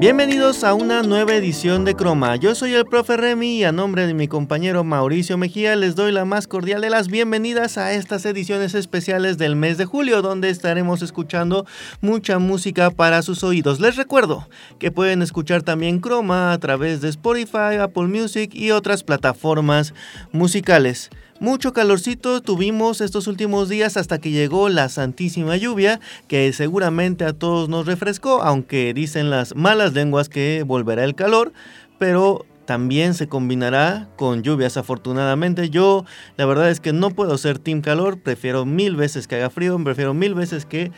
Bienvenidos a una nueva edición de Croma. Yo soy el profe Remy y a nombre de mi compañero Mauricio Mejía les doy la más cordial de las bienvenidas a estas ediciones especiales del mes de julio donde estaremos escuchando mucha música para sus oídos. Les recuerdo que pueden escuchar también Croma a través de Spotify, Apple Music y otras plataformas musicales. Mucho calorcito tuvimos estos últimos días hasta que llegó la santísima lluvia, que seguramente a todos nos refrescó, aunque dicen las malas lenguas que volverá el calor, pero también se combinará con lluvias afortunadamente. Yo la verdad es que no puedo ser team calor, prefiero mil veces que haga frío, prefiero mil veces que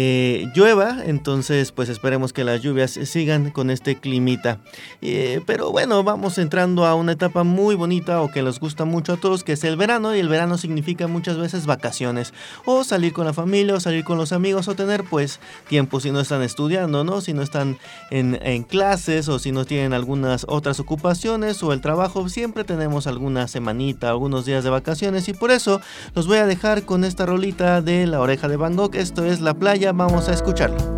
eh, llueva, entonces pues esperemos que las lluvias sigan con este climita. Eh, pero bueno, vamos entrando a una etapa muy bonita o que nos gusta mucho a todos, que es el verano, y el verano significa muchas veces vacaciones, o salir con la familia, o salir con los amigos, o tener pues tiempo si no están estudiando, ¿no? Si no están en, clases, o si no tienen algunas otras ocupaciones, o el trabajo, siempre tenemos alguna semanita, algunos días de vacaciones, y por eso los voy a dejar con esta rolita de la oreja de Van Gogh, esto es La Playa vamos a escucharlo.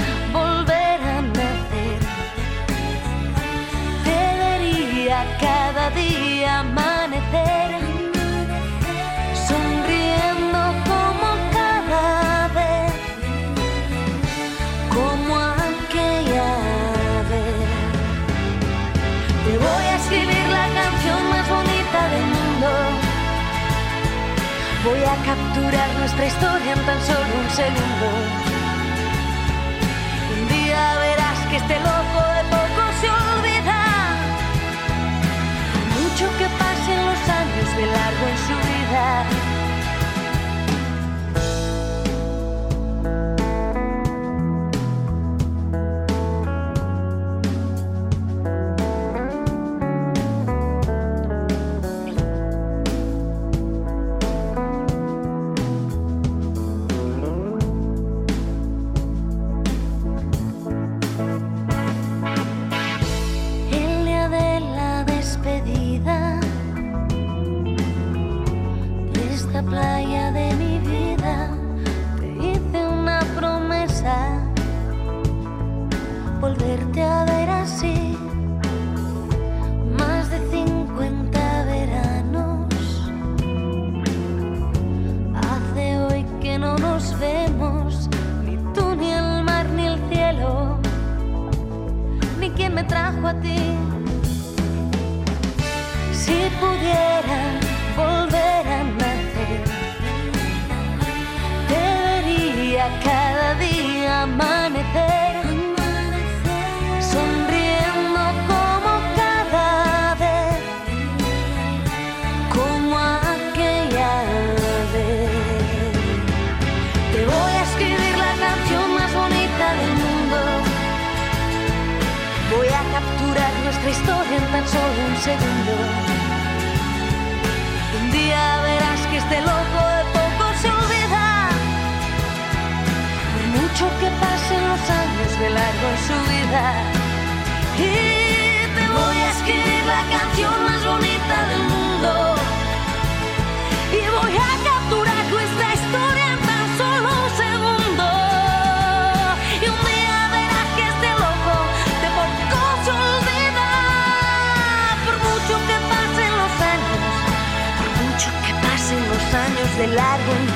capturar nuestra historia en tan solo un segundo. me trajo a ti. Si pudiera mucho que pasen los años de largo en su vida. Y te voy a escribir la canción más bonita del mundo. Y voy a capturar nuestra historia en tan solo un segundo. Y un día verás que este loco te volcó su vida. Por mucho que pasen los años, por mucho que pasen los años de largo en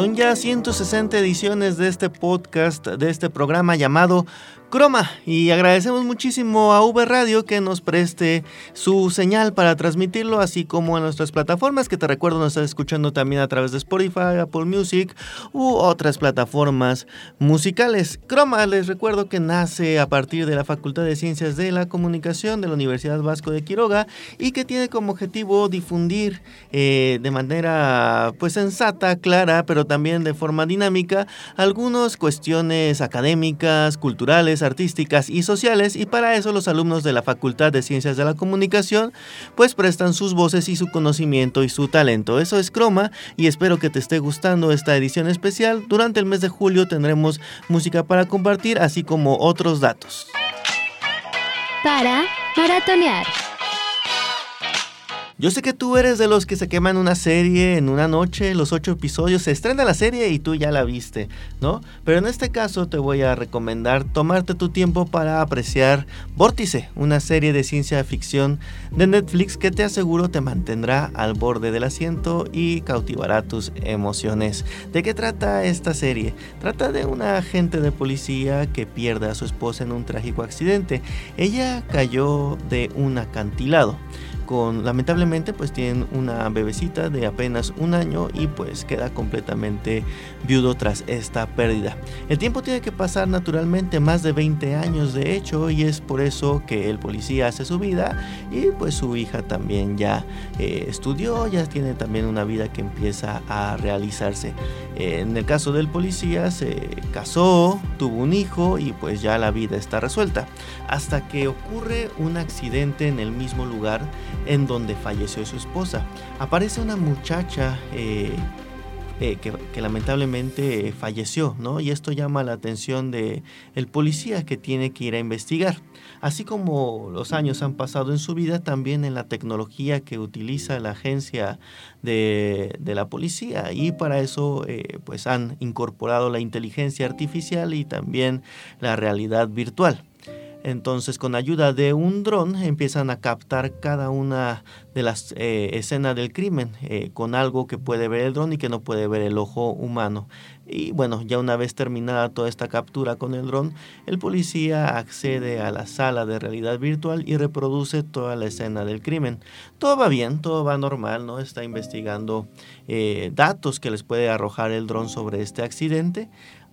Son ya 160 ediciones de este podcast, de este programa llamado Croma y agradecemos muchísimo a V Radio que nos preste su señal para transmitirlo así como en nuestras plataformas que te recuerdo nos estás escuchando también a través de Spotify, Apple Music u otras plataformas musicales. Croma les recuerdo que nace a partir de la Facultad de Ciencias de la Comunicación de la Universidad Vasco de Quiroga y que tiene como objetivo difundir eh, de manera pues sensata, clara, pero también de forma dinámica algunas cuestiones académicas, culturales, artísticas y sociales y para eso los alumnos de la Facultad de Ciencias de la Comunicación pues prestan sus voces y su conocimiento y su talento. Eso es Croma y espero que te esté gustando esta edición especial. Durante el mes de julio tendremos música para compartir así como otros datos. Para maratonear. Yo sé que tú eres de los que se queman una serie en una noche, los ocho episodios, se estrena la serie y tú ya la viste, ¿no? Pero en este caso te voy a recomendar tomarte tu tiempo para apreciar Vórtice, una serie de ciencia ficción de Netflix que te aseguro te mantendrá al borde del asiento y cautivará tus emociones. ¿De qué trata esta serie? Trata de una agente de policía que pierde a su esposa en un trágico accidente. Ella cayó de un acantilado lamentablemente pues tienen una bebecita de apenas un año y pues queda completamente viudo tras esta pérdida. El tiempo tiene que pasar naturalmente más de 20 años de hecho y es por eso que el policía hace su vida y pues su hija también ya eh, estudió, ya tiene también una vida que empieza a realizarse. En el caso del policía se casó, tuvo un hijo y pues ya la vida está resuelta. Hasta que ocurre un accidente en el mismo lugar en donde falleció su esposa. Aparece una muchacha eh, eh, que, lamentablemente falleció, ¿no? Y esto llama la atención de el policía que tiene que ir a investigar. Así como los años han pasado en su vida, también en la tecnología que utiliza la agencia de, la policía. Y para eso, eh, pues han incorporado la inteligencia artificial y también la realidad virtual. Entonces, con ayuda de un dron empiezan a captar cada una de las eh, escenas del crimen eh, con algo que puede ver el dron y que no puede ver el ojo humano. Y bueno, ya una vez terminada toda esta captura con el dron, el policía accede a la sala de realidad virtual y reproduce toda la escena del crimen. Todo va bien, todo va normal, ¿no? Está investigando eh, datos que les puede arrojar el dron sobre este accidente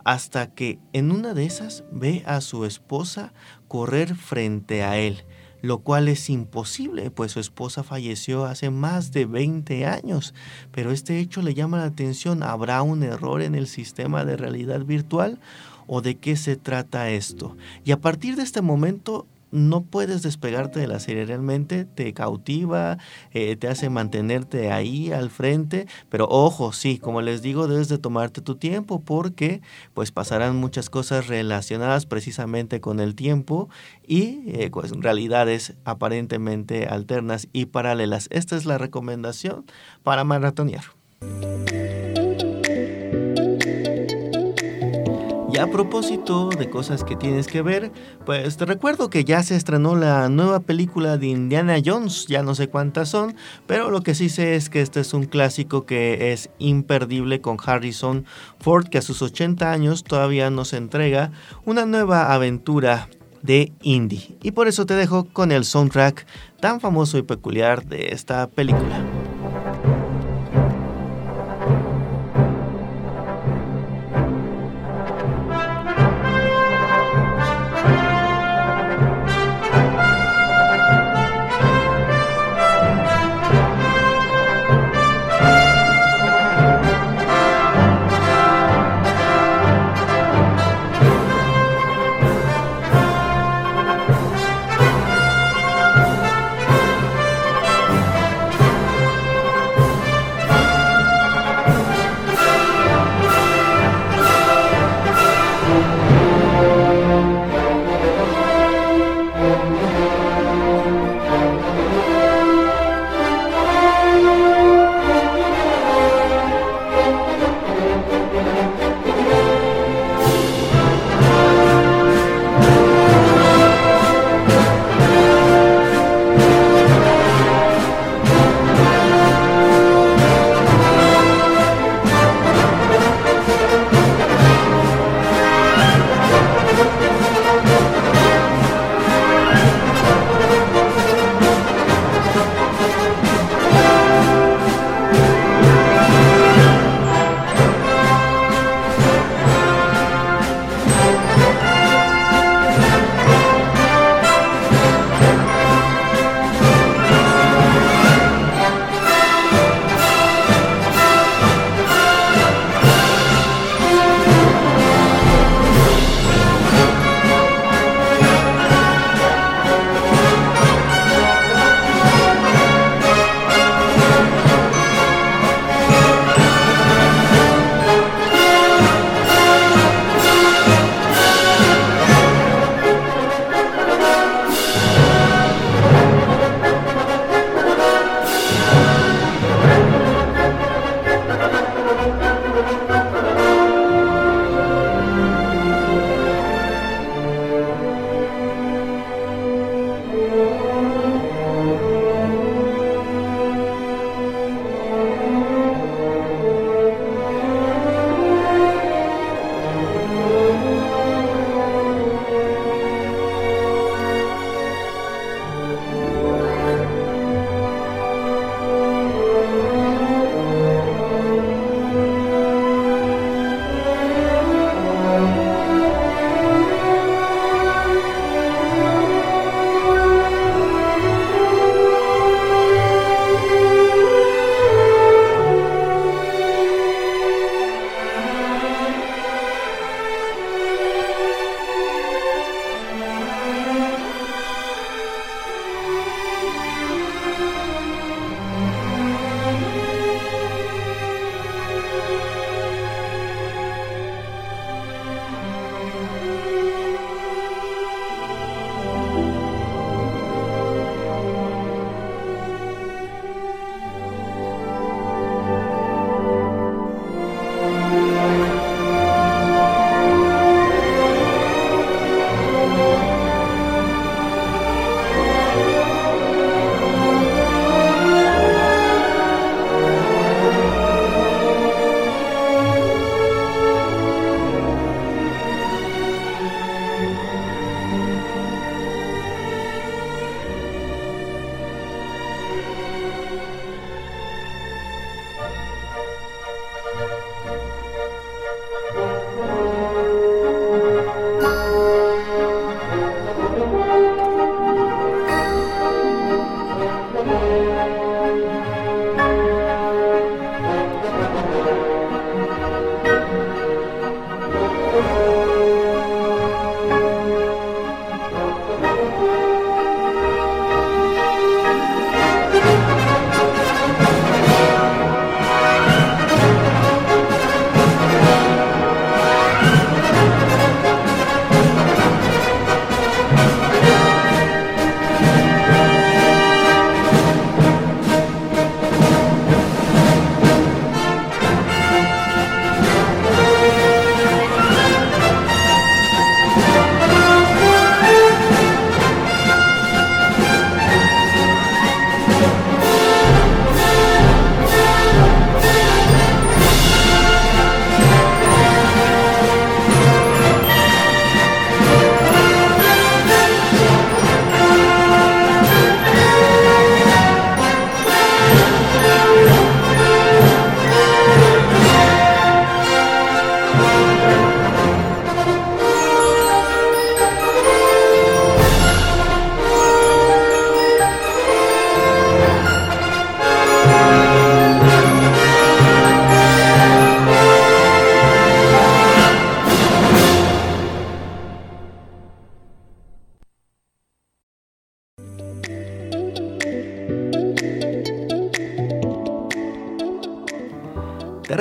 hasta que en una de esas ve a su esposa correr frente a él, lo cual es imposible, pues su esposa falleció hace más de 20 años. Pero este hecho le llama la atención, ¿habrá un error en el sistema de realidad virtual? ¿O de qué se trata esto? Y a partir de este momento no puedes despegarte de la serie, realmente te cautiva, eh, te hace mantenerte ahí al frente, pero ojo, sí, como les digo, debes de tomarte tu tiempo porque pues pasarán muchas cosas relacionadas precisamente con el tiempo y eh, pues, realidades aparentemente alternas y paralelas. Esta es la recomendación para maratonear. A propósito de cosas que tienes que ver, pues te recuerdo que ya se estrenó la nueva película de Indiana Jones, ya no sé cuántas son, pero lo que sí sé es que este es un clásico que es imperdible con Harrison Ford, que a sus 80 años todavía nos entrega una nueva aventura de indie. Y por eso te dejo con el soundtrack tan famoso y peculiar de esta película.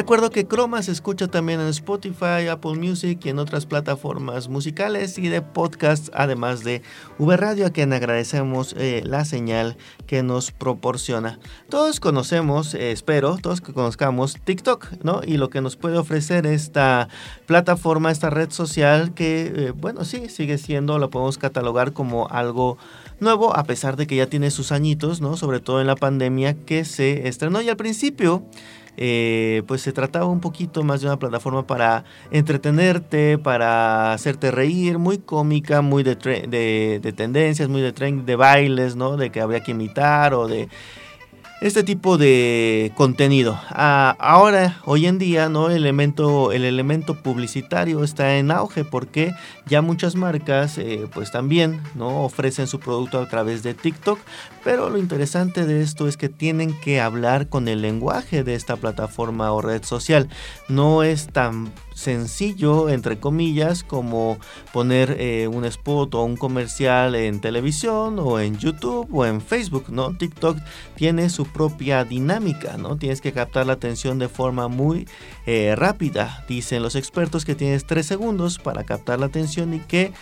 Recuerdo que Chroma se escucha también en Spotify, Apple Music y en otras plataformas musicales y de podcast, además de V Radio, a quien agradecemos eh, la señal que nos proporciona. Todos conocemos, eh, espero, todos que conozcamos TikTok, ¿no? Y lo que nos puede ofrecer esta plataforma, esta red social que, eh, bueno, sí, sigue siendo, la podemos catalogar como algo nuevo, a pesar de que ya tiene sus añitos, ¿no? Sobre todo en la pandemia que se estrenó y al principio eh, pues se trataba un poquito más de una plataforma para entretenerte, para hacerte reír, muy cómica, muy de, de, tendencias, muy de trend, de bailes, ¿no? De que habría que imitar o de este tipo de contenido. Ah, ahora, hoy en día, ¿no? El elemento, el elemento publicitario está en auge porque ya muchas marcas, eh, pues también, ¿no? Ofrecen su producto a través de TikTok. Pero lo interesante de esto es que tienen que hablar con el lenguaje de esta plataforma o red social. No es tan sencillo, entre comillas, como poner eh, un spot o un comercial en televisión o en YouTube o en Facebook, ¿no? TikTok tiene su propia dinámica, ¿no? Tienes que captar la atención de forma muy eh, rápida. Dicen los expertos que tienes 3 segundos para captar la atención y que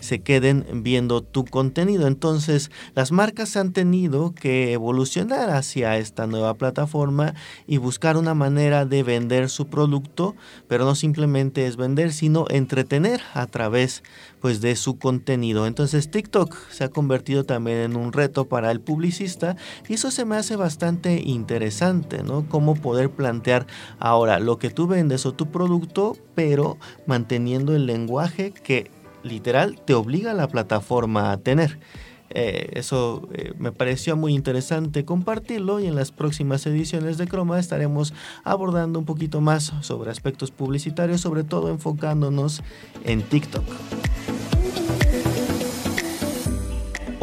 se queden viendo tu contenido. Entonces, las marcas han tenido que evolucionar hacia esta nueva plataforma y buscar una manera de vender su producto, pero no simplemente es vender, sino entretener a través pues de su contenido. Entonces, TikTok se ha convertido también en un reto para el publicista y eso se me hace bastante interesante, ¿no? Cómo poder plantear ahora lo que tú vendes o tu producto, pero manteniendo el lenguaje que literal te obliga a la plataforma a tener. Eh, eso eh, me pareció muy interesante compartirlo y en las próximas ediciones de Chroma estaremos abordando un poquito más sobre aspectos publicitarios, sobre todo enfocándonos en TikTok.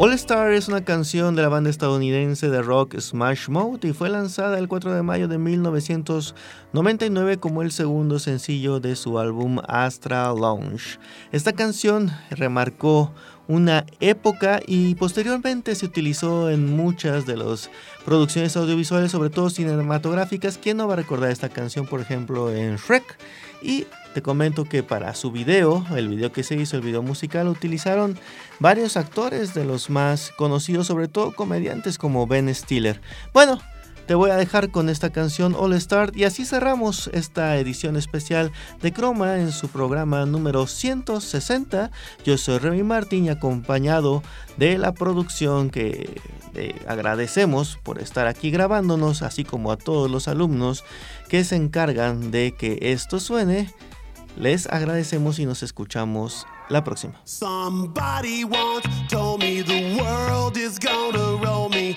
All Star es una canción de la banda estadounidense de rock Smash Mouth y fue lanzada el 4 de mayo de 1999 como el segundo sencillo de su álbum Astra Lounge. Esta canción remarcó una época y posteriormente se utilizó en muchas de las producciones audiovisuales, sobre todo cinematográficas. ¿Quién no va a recordar esta canción, por ejemplo, en Shrek? Y te comento que para su video, el video que se hizo, el video musical, utilizaron varios actores de los más conocidos, sobre todo comediantes como Ben Stiller. Bueno, te voy a dejar con esta canción All Star y así cerramos esta edición especial de Chroma en su programa número 160. Yo soy Remy Martín y acompañado de la producción que eh, agradecemos por estar aquí grabándonos, así como a todos los alumnos que se encargan de que esto suene. Les agradecemos y nos escuchamos la próxima. Somebody once told me the world is gonna roll me.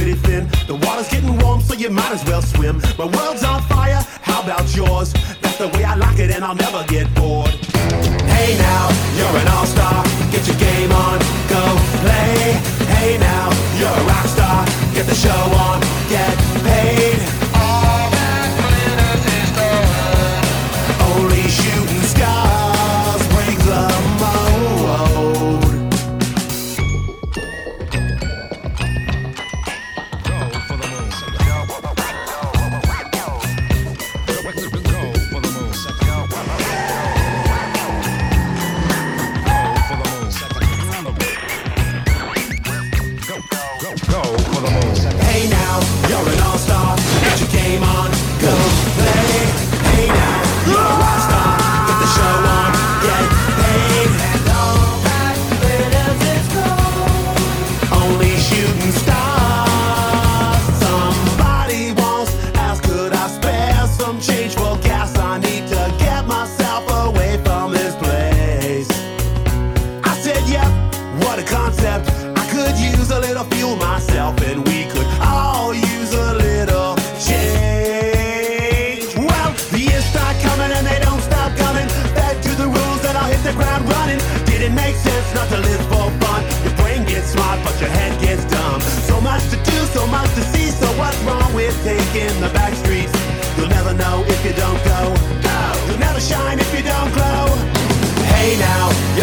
water's getting warm, so you might as well swim. My world's on fire, how about yours? That's the way I like it, and I'll never get bored. Hey now, you're an all-star. Get your game on, go play. Hey now, you're a rock star. Get the show on,